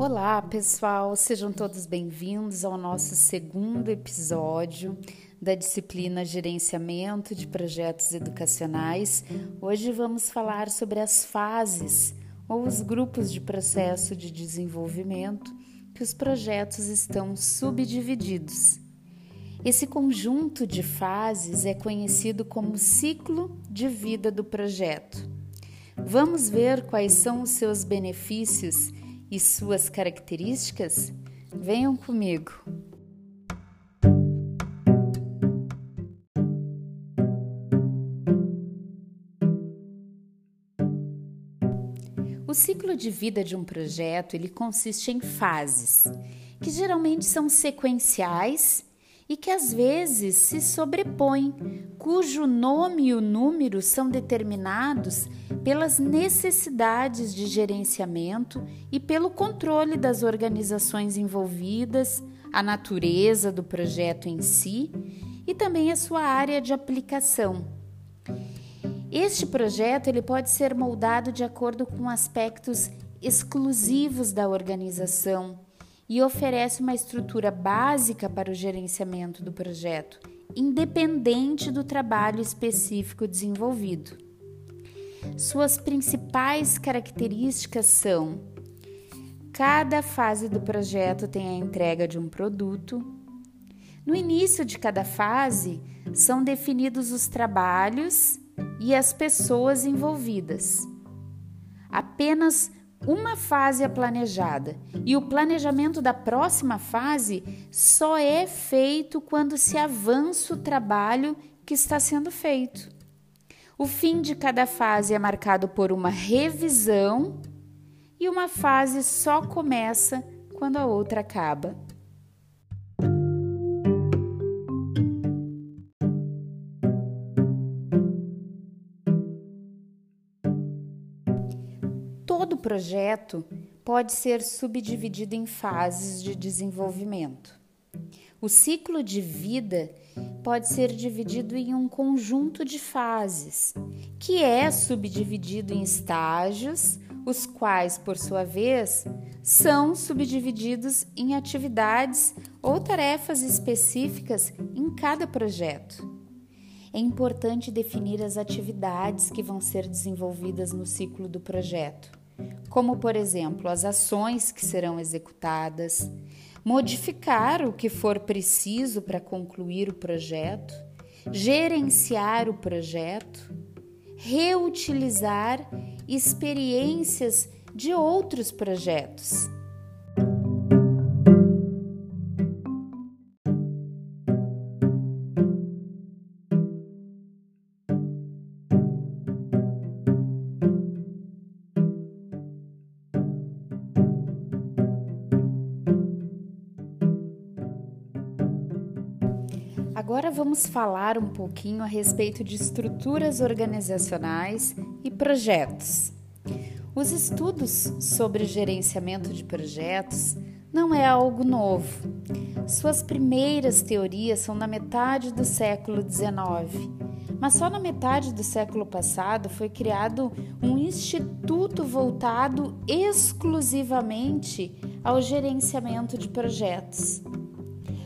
Olá, pessoal, sejam todos bem-vindos ao nosso segundo episódio da disciplina Gerenciamento de Projetos Educacionais. Hoje vamos falar sobre as fases ou os grupos de processo de desenvolvimento que os projetos estão subdivididos. Esse conjunto de fases é conhecido como ciclo de vida do projeto. Vamos ver quais são os seus benefícios e suas características? Venham comigo! O ciclo de vida de um projeto ele consiste em fases, que geralmente são sequenciais e que às vezes se sobrepõem, cujo nome e o número são determinados pelas necessidades de gerenciamento e pelo controle das organizações envolvidas, a natureza do projeto em si e também a sua área de aplicação. Este projeto ele pode ser moldado de acordo com aspectos exclusivos da organização e oferece uma estrutura básica para o gerenciamento do projeto, independente do trabalho específico desenvolvido. Suas principais características são: cada fase do projeto tem a entrega de um produto. No início de cada fase, são definidos os trabalhos e as pessoas envolvidas. Apenas uma fase é planejada e o planejamento da próxima fase só é feito quando se avança o trabalho que está sendo feito. O fim de cada fase é marcado por uma revisão e uma fase só começa quando a outra acaba. Projeto pode ser subdividido em fases de desenvolvimento. O ciclo de vida pode ser dividido em um conjunto de fases, que é subdividido em estágios, os quais, por sua vez, são subdivididos em atividades ou tarefas específicas em cada projeto. É importante definir as atividades que vão ser desenvolvidas no ciclo do projeto como, por exemplo, as ações que serão executadas, modificar o que for preciso para concluir o projeto, gerenciar o projeto, reutilizar experiências de outros projetos vamos falar um pouquinho a respeito de estruturas organizacionais e projetos. Os estudos sobre gerenciamento de projetos não é algo novo. Suas primeiras teorias são da metade do século XIX, mas só na metade do século passado foi criado um instituto voltado exclusivamente ao gerenciamento de projetos.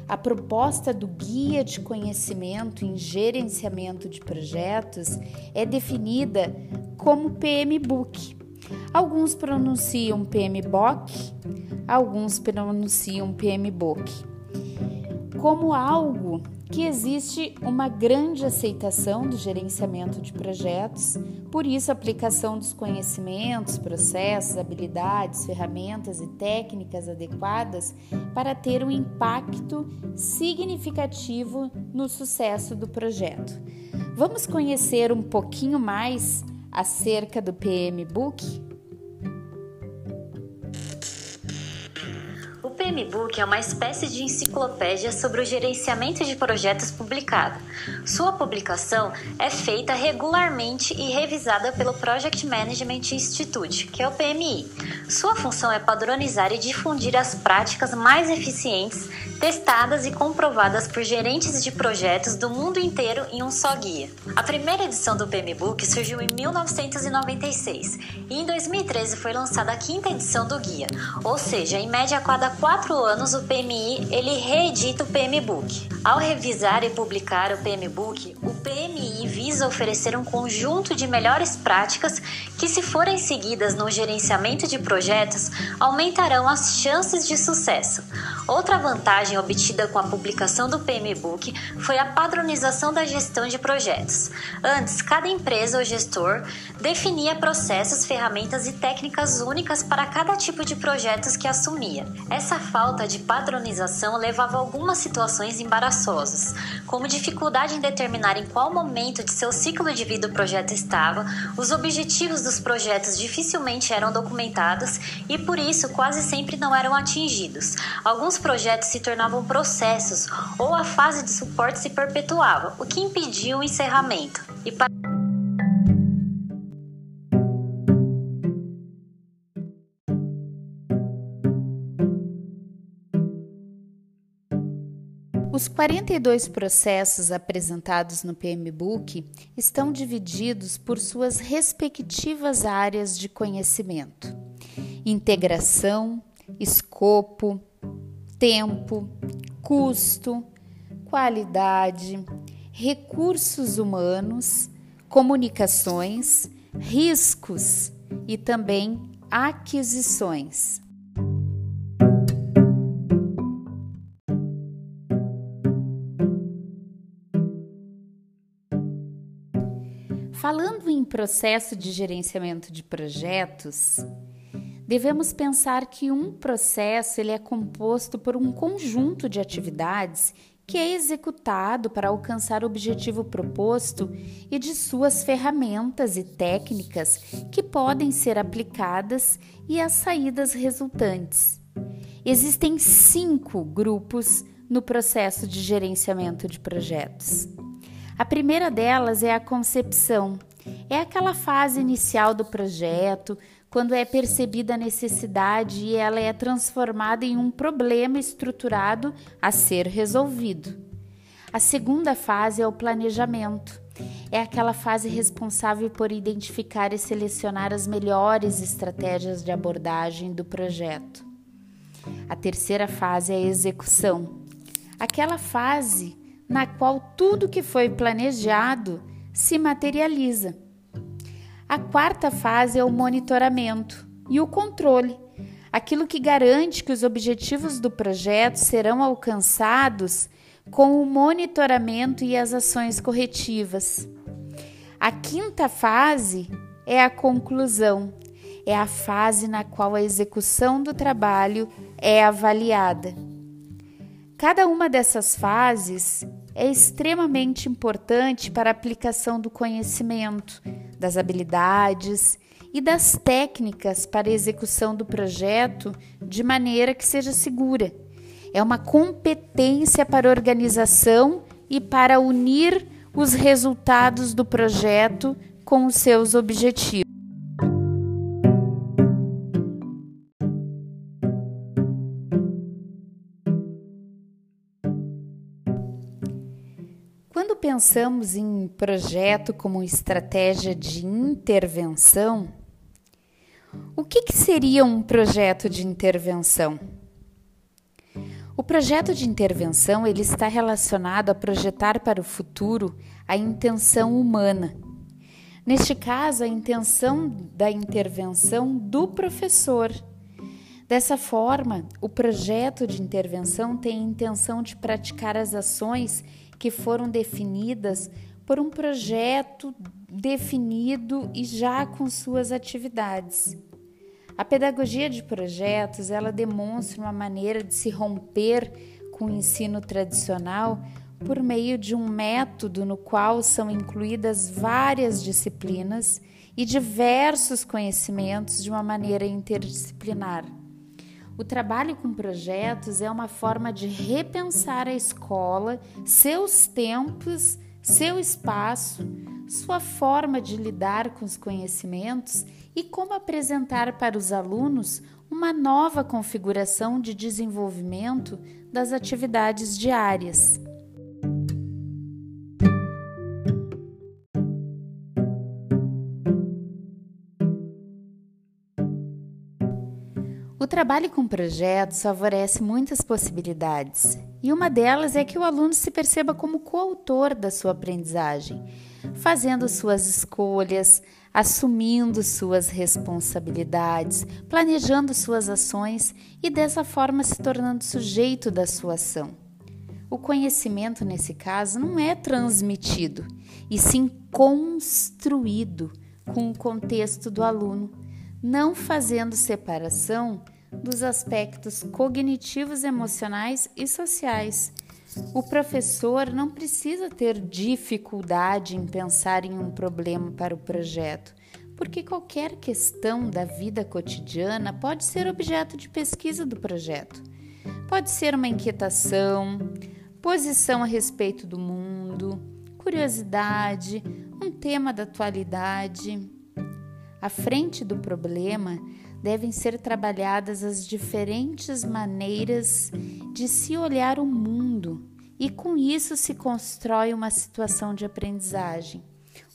A proposta do Guia de Conhecimento em Gerenciamento de Projetos é definida como PMBOK. Alguns pronunciam PMBOK, alguns pronunciam PMBOK. Como algo que existe uma grande aceitação do gerenciamento de projetos, por isso a aplicação dos conhecimentos, processos, habilidades, ferramentas e técnicas adequadas para ter um impacto significativo no sucesso do projeto. Vamos conhecer um pouquinho mais acerca do PM Book? PMBOK é uma espécie de enciclopédia sobre o gerenciamento de projetos publicada. Sua publicação é feita regularmente e revisada pelo Project Management Institute, que é o PMI. Sua função é padronizar e difundir as práticas mais eficientes testadas e comprovadas por gerentes de projetos do mundo inteiro em um só guia. A primeira edição do PMBOK surgiu em 1996 e em 2013 foi lançada a quinta edição do guia, ou seja, em média a cada quatro anos o PMI ele reedita o PMBOK. Ao revisar e publicar o PMBOK, o PMI oferecer um conjunto de melhores práticas que, se forem seguidas no gerenciamento de projetos, aumentarão as chances de sucesso. Outra vantagem obtida com a publicação do PMBOK foi a padronização da gestão de projetos. Antes, cada empresa ou gestor definia processos, ferramentas e técnicas únicas para cada tipo de projetos que assumia. Essa falta de padronização levava a algumas situações embaraçosas, como dificuldade em determinar em qual momento de seu ciclo de vida o projeto estava, os objetivos dos projetos dificilmente eram documentados e por isso quase sempre não eram atingidos. Alguns projetos se tornavam processos ou a fase de suporte se perpetuava, o que impedia o encerramento. E para Os 42 processos apresentados no PMBOK estão divididos por suas respectivas áreas de conhecimento: integração, escopo, tempo, custo, qualidade, recursos humanos, comunicações, riscos e também aquisições. Falando em processo de gerenciamento de projetos, devemos pensar que um processo ele é composto por um conjunto de atividades que é executado para alcançar o objetivo proposto e de suas ferramentas e técnicas que podem ser aplicadas e as saídas resultantes. Existem cinco grupos no processo de gerenciamento de projetos. A primeira delas é a concepção. É aquela fase inicial do projeto, quando é percebida a necessidade e ela é transformada em um problema estruturado a ser resolvido. A segunda fase é o planejamento. É aquela fase responsável por identificar e selecionar as melhores estratégias de abordagem do projeto. A terceira fase é a execução. Aquela fase na qual tudo que foi planejado se materializa. A quarta fase é o monitoramento e o controle, aquilo que garante que os objetivos do projeto serão alcançados com o monitoramento e as ações corretivas. A quinta fase é a conclusão, é a fase na qual a execução do trabalho é avaliada. Cada uma dessas fases é extremamente importante para a aplicação do conhecimento, das habilidades e das técnicas para a execução do projeto de maneira que seja segura. É uma competência para organização e para unir os resultados do projeto com os seus objetivos. Quando pensamos em projeto como estratégia de intervenção, o que, que seria um projeto de intervenção? O projeto de intervenção ele está relacionado a projetar para o futuro a intenção humana. Neste caso, a intenção da intervenção do professor. Dessa forma, o projeto de intervenção tem a intenção de praticar as ações que foram definidas por um projeto definido e já com suas atividades. A pedagogia de projetos, ela demonstra uma maneira de se romper com o ensino tradicional por meio de um método no qual são incluídas várias disciplinas e diversos conhecimentos de uma maneira interdisciplinar. O trabalho com projetos é uma forma de repensar a escola, seus tempos, seu espaço, sua forma de lidar com os conhecimentos e como apresentar para os alunos uma nova configuração de desenvolvimento das atividades diárias. O trabalho com projetos favorece muitas possibilidades, e uma delas é que o aluno se perceba como coautor da sua aprendizagem, fazendo suas escolhas, assumindo suas responsabilidades, planejando suas ações e dessa forma se tornando sujeito da sua ação. O conhecimento, nesse caso, não é transmitido, e sim construído com o contexto do aluno, não fazendo separação dos aspectos cognitivos, emocionais e sociais. O professor não precisa ter dificuldade em pensar em um problema para o projeto, porque qualquer questão da vida cotidiana pode ser objeto de pesquisa do projeto. Pode ser uma inquietação, posição a respeito do mundo, curiosidade, um tema da atualidade. À frente do problema, devem ser trabalhadas as diferentes maneiras de se olhar o mundo e com isso se constrói uma situação de aprendizagem.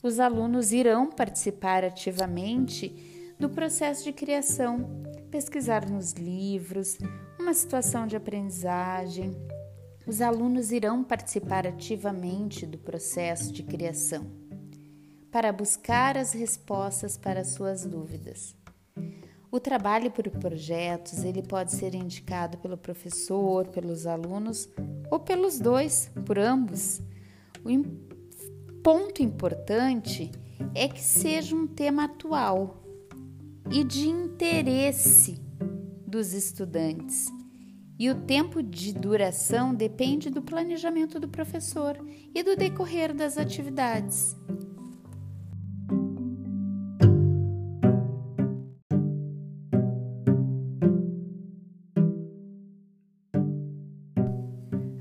Os alunos irão participar ativamente do processo de criação, pesquisar nos livros, uma situação de aprendizagem. Os alunos irão participar ativamente do processo de criação para buscar as respostas para suas dúvidas. O trabalho por projetos ele pode ser indicado pelo professor, pelos alunos ou pelos dois, por ambos. O ponto importante é que seja um tema atual e de interesse dos estudantes. E o tempo de duração depende do planejamento do professor e do decorrer das atividades.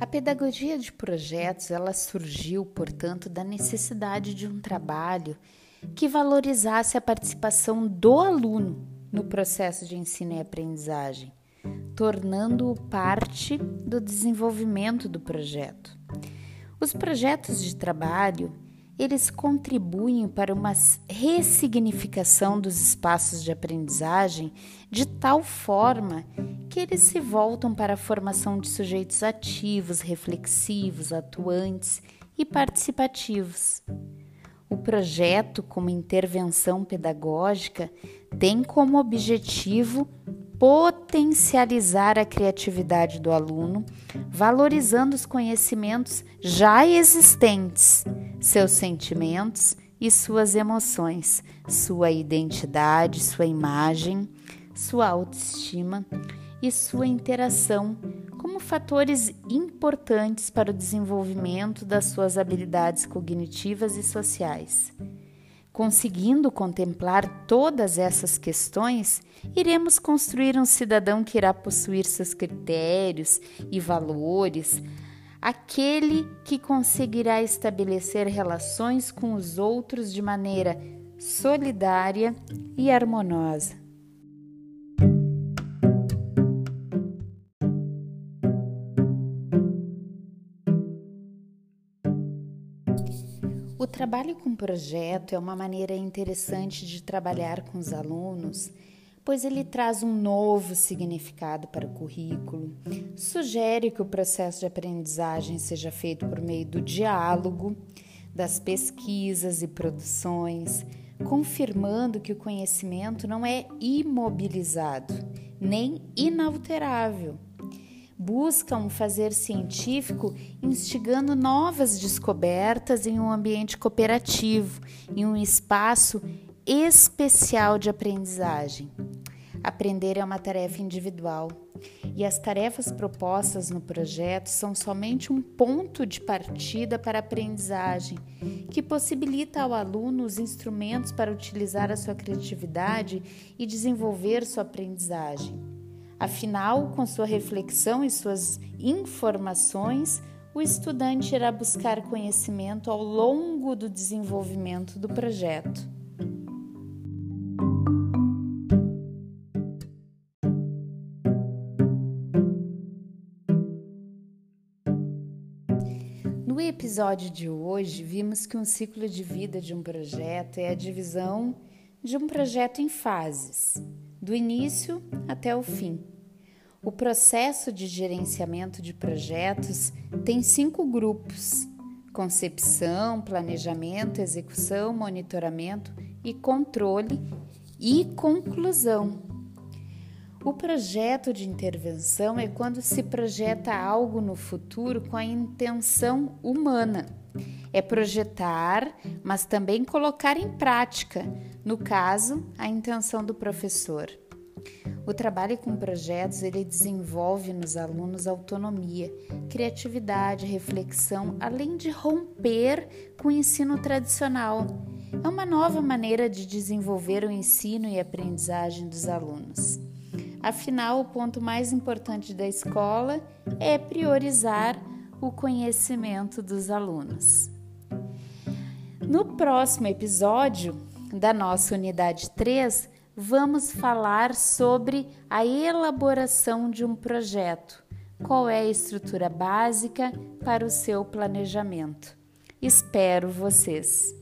Pedagogia de projetos ela surgiu, portanto, da necessidade de um trabalho que valorizasse a participação do aluno no processo de ensino e aprendizagem, tornando-o parte do desenvolvimento do projeto. Os projetos de trabalho eles contribuem para uma ressignificação dos espaços de aprendizagem de tal forma que eles se voltam para a formação de sujeitos ativos, reflexivos, atuantes e participativos. O projeto, como intervenção pedagógica, tem como objetivo potencializar a criatividade do aluno, valorizando os conhecimentos já existentes seus sentimentos e suas emoções, sua identidade, sua imagem, sua autoestima e sua interação como fatores importantes para o desenvolvimento das suas habilidades cognitivas e sociais. Conseguindo contemplar todas essas questões, iremos construir um cidadão que irá possuir seus critérios e valores, aquele que conseguirá estabelecer relações com os outros de maneira solidária e harmoniosa. O trabalho com projeto é uma maneira interessante de trabalhar com os alunos pois ele traz um novo significado para o currículo, sugere que o processo de aprendizagem seja feito por meio do diálogo, das pesquisas e produções, confirmando que o conhecimento não é imobilizado nem inalterável. Busca um fazer científico instigando novas descobertas em um ambiente cooperativo, em um espaço especial de aprendizagem. Aprender é uma tarefa individual e as tarefas propostas no projeto são somente um ponto de partida para a aprendizagem, que possibilita ao aluno os instrumentos para utilizar a sua criatividade e desenvolver sua aprendizagem. Afinal, com sua reflexão e suas informações, o estudante irá buscar conhecimento ao longo do desenvolvimento do projeto. Episódio de hoje, vimos que um ciclo de vida de um projeto é a divisão de um projeto em fases, do início até o fim. O processo de gerenciamento de projetos tem cinco grupos: concepção, planejamento, execução, monitoramento e controle e conclusão. O projeto de intervenção é quando se projeta algo no futuro com a intenção humana. É projetar, mas também colocar em prática, no caso, a intenção do professor. O trabalho com projetos ele desenvolve nos alunos autonomia, criatividade, reflexão, além de romper com o ensino tradicional. É uma nova maneira de desenvolver o ensino e aprendizagem dos alunos. Afinal, o ponto mais importante da escola é priorizar o conhecimento dos alunos. No próximo episódio da nossa unidade 3, vamos falar sobre a elaboração de um projeto. Qual é a estrutura básica para o seu planejamento? Espero vocês!